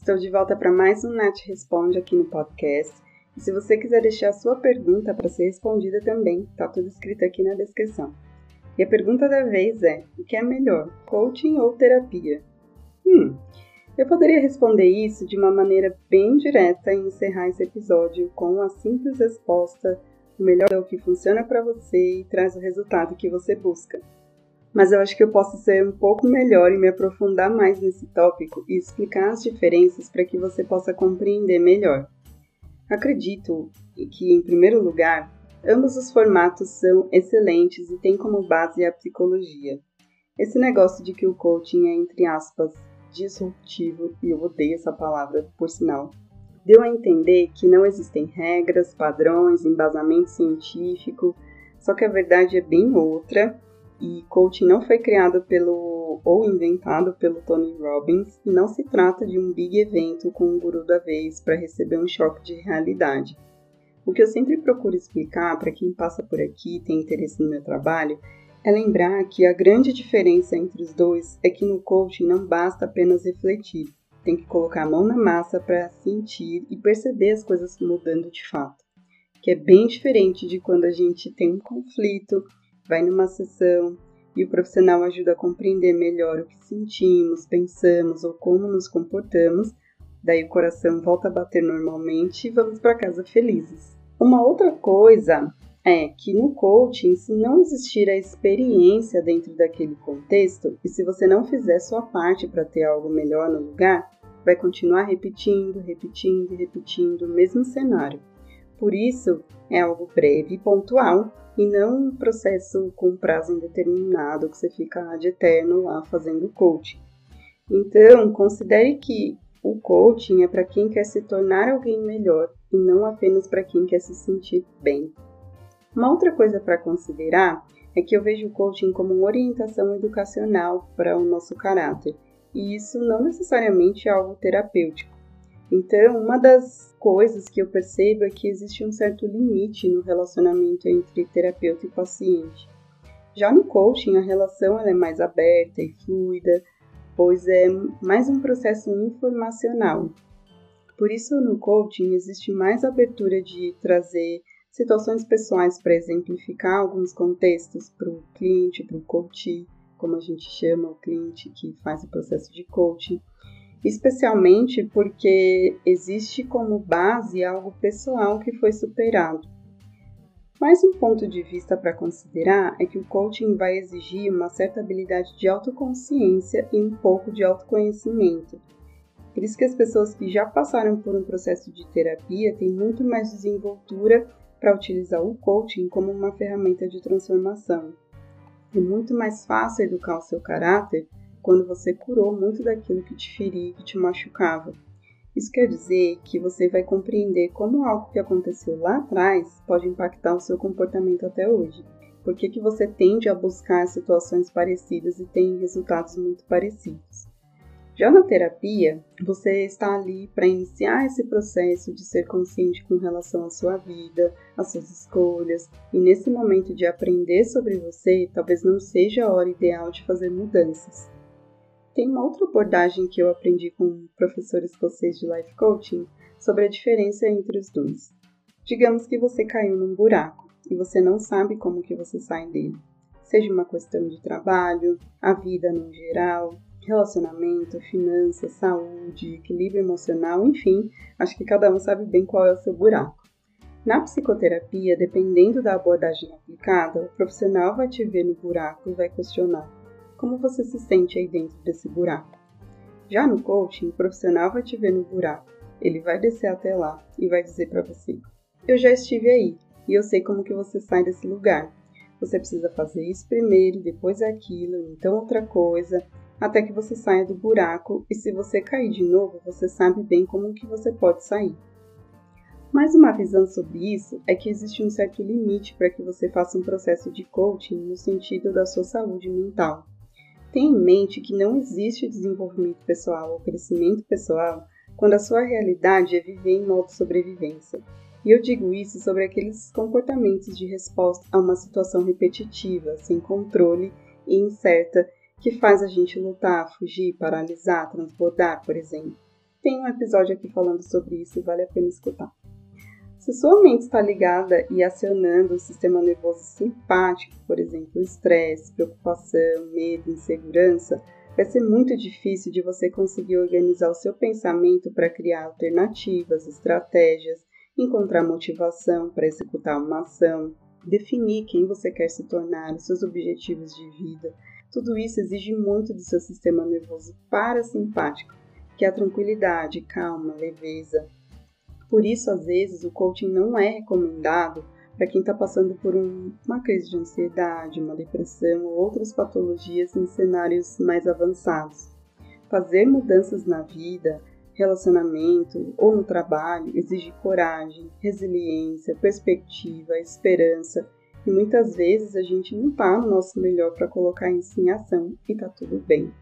Estou de volta para mais um Nath Responde aqui no podcast. E se você quiser deixar a sua pergunta para ser respondida também, tá tudo escrito aqui na descrição. E a pergunta da vez é: o que é melhor, coaching ou terapia? Hum, eu poderia responder isso de uma maneira bem direta e encerrar esse episódio com a simples resposta: o melhor é o que funciona para você e traz o resultado que você busca mas eu acho que eu posso ser um pouco melhor e me aprofundar mais nesse tópico e explicar as diferenças para que você possa compreender melhor. Acredito que, em primeiro lugar, ambos os formatos são excelentes e têm como base a psicologia. Esse negócio de que o coaching é, entre aspas, disruptivo, e eu odeio essa palavra, por sinal, deu a entender que não existem regras, padrões, embasamento científico, só que a verdade é bem outra e coaching não foi criado pelo ou inventado pelo Tony Robbins e não se trata de um big evento com um guru da vez para receber um choque de realidade. O que eu sempre procuro explicar para quem passa por aqui e tem interesse no meu trabalho é lembrar que a grande diferença entre os dois é que no coaching não basta apenas refletir, tem que colocar a mão na massa para sentir e perceber as coisas mudando de fato. Que é bem diferente de quando a gente tem um conflito vai numa sessão e o profissional ajuda a compreender melhor o que sentimos, pensamos ou como nos comportamos, daí o coração volta a bater normalmente e vamos para casa felizes. Uma outra coisa é que no coaching, se não existir a experiência dentro daquele contexto, e se você não fizer sua parte para ter algo melhor no lugar, vai continuar repetindo, repetindo, repetindo o mesmo cenário. Por isso, é algo breve e pontual e não um processo com prazo indeterminado que você fica de eterno lá fazendo coaching. Então, considere que o coaching é para quem quer se tornar alguém melhor e não apenas para quem quer se sentir bem. Uma outra coisa para considerar é que eu vejo o coaching como uma orientação educacional para o nosso caráter, e isso não necessariamente é algo terapêutico. Então, uma das coisas que eu percebo é que existe um certo limite no relacionamento entre terapeuta e paciente. Já no coaching, a relação é mais aberta e fluida, pois é mais um processo informacional. Por isso, no coaching, existe mais abertura de trazer situações pessoais para exemplificar alguns contextos para o cliente, para o coach, como a gente chama o cliente que faz o processo de coaching especialmente porque existe como base algo pessoal que foi superado. Mais um ponto de vista para considerar é que o coaching vai exigir uma certa habilidade de autoconsciência e um pouco de autoconhecimento. Por isso que as pessoas que já passaram por um processo de terapia têm muito mais desenvoltura para utilizar o coaching como uma ferramenta de transformação. É muito mais fácil educar o seu caráter quando você curou muito daquilo que te feria, que te machucava. Isso quer dizer que você vai compreender como algo que aconteceu lá atrás pode impactar o seu comportamento até hoje. Por que, que você tende a buscar situações parecidas e tem resultados muito parecidos? Já na terapia, você está ali para iniciar esse processo de ser consciente com relação à sua vida, às suas escolhas, e nesse momento de aprender sobre você, talvez não seja a hora ideal de fazer mudanças. Tem uma outra abordagem que eu aprendi com um professor escocês de life coaching sobre a diferença entre os dois. Digamos que você caiu num buraco e você não sabe como que você sai dele. Seja uma questão de trabalho, a vida no geral, relacionamento, finanças, saúde, equilíbrio emocional, enfim, acho que cada um sabe bem qual é o seu buraco. Na psicoterapia, dependendo da abordagem aplicada, o profissional vai te ver no buraco e vai questionar como você se sente aí dentro desse buraco. Já no coaching, o profissional vai te ver no buraco, ele vai descer até lá e vai dizer para você: "Eu já estive aí e eu sei como que você sai desse lugar. Você precisa fazer isso primeiro, depois aquilo, então outra coisa, até que você saia do buraco e se você cair de novo, você sabe bem como que você pode sair. Mais uma visão sobre isso é que existe um certo limite para que você faça um processo de coaching no sentido da sua saúde mental. Tenha em mente que não existe desenvolvimento pessoal ou crescimento pessoal quando a sua realidade é viver em modo sobrevivência. E eu digo isso sobre aqueles comportamentos de resposta a uma situação repetitiva, sem controle e incerta que faz a gente lutar, fugir, paralisar, transbordar, por exemplo. Tem um episódio aqui falando sobre isso e vale a pena escutar. Se sua mente está ligada e acionando o sistema nervoso simpático, por exemplo, estresse, preocupação, medo, insegurança, vai ser muito difícil de você conseguir organizar o seu pensamento para criar alternativas, estratégias, encontrar motivação para executar uma ação, definir quem você quer se tornar, os seus objetivos de vida, tudo isso exige muito do seu sistema nervoso parasimpático, que é a tranquilidade, calma, leveza. Por isso, às vezes, o coaching não é recomendado para quem está passando por um, uma crise de ansiedade, uma depressão ou outras patologias em cenários mais avançados. Fazer mudanças na vida, relacionamento ou no trabalho exige coragem, resiliência, perspectiva, esperança e muitas vezes a gente não está no nosso melhor para colocar isso em ação e tá tudo bem.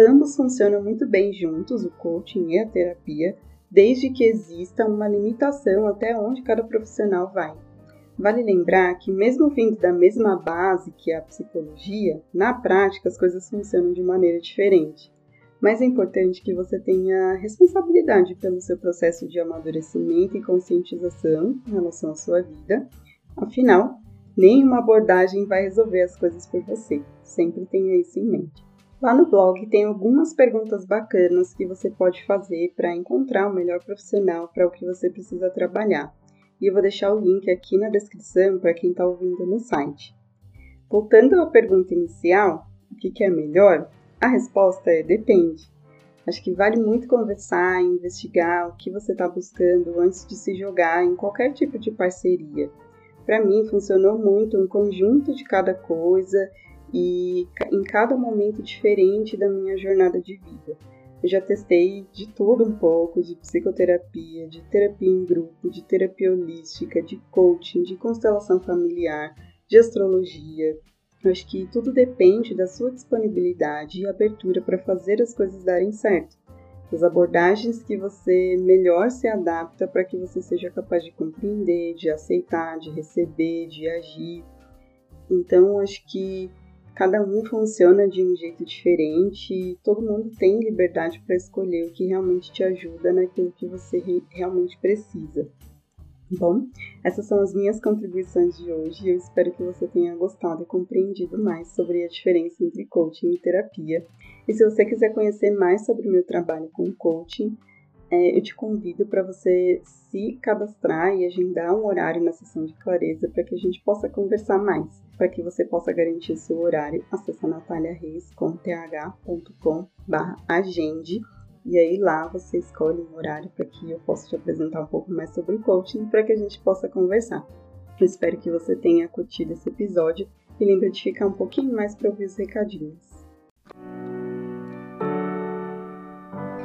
Ambos funcionam muito bem juntos, o coaching e a terapia, desde que exista uma limitação até onde cada profissional vai. Vale lembrar que, mesmo vindo da mesma base que a psicologia, na prática as coisas funcionam de maneira diferente. Mas é importante que você tenha responsabilidade pelo seu processo de amadurecimento e conscientização em relação à sua vida. Afinal, Nenhuma abordagem vai resolver as coisas por você. Sempre tenha isso em mente. Lá no blog tem algumas perguntas bacanas que você pode fazer para encontrar o melhor profissional para o que você precisa trabalhar. E eu vou deixar o link aqui na descrição para quem está ouvindo no site. Voltando à pergunta inicial, o que, que é melhor? A resposta é depende. Acho que vale muito conversar investigar o que você está buscando antes de se jogar em qualquer tipo de parceria para mim funcionou muito um conjunto de cada coisa e em cada momento diferente da minha jornada de vida. Eu já testei de tudo um pouco, de psicoterapia, de terapia em grupo, de terapia holística, de coaching, de constelação familiar, de astrologia. Eu acho que tudo depende da sua disponibilidade e abertura para fazer as coisas darem certo as abordagens que você melhor se adapta para que você seja capaz de compreender, de aceitar, de receber, de agir. Então, acho que cada um funciona de um jeito diferente e todo mundo tem liberdade para escolher o que realmente te ajuda naquilo que você realmente precisa. Bom, essas são as minhas contribuições de hoje e eu espero que você tenha gostado e compreendido mais sobre a diferença entre coaching e terapia. E se você quiser conhecer mais sobre o meu trabalho com coaching, é, eu te convido para você se cadastrar e agendar um horário na sessão de clareza para que a gente possa conversar mais. Para que você possa garantir seu horário, acessa nataliareis.th.com agende e aí lá você escolhe um horário para que eu possa te apresentar um pouco mais sobre o coaching para que a gente possa conversar. Eu espero que você tenha curtido esse episódio e lembre de ficar um pouquinho mais para ouvir os recadinhos.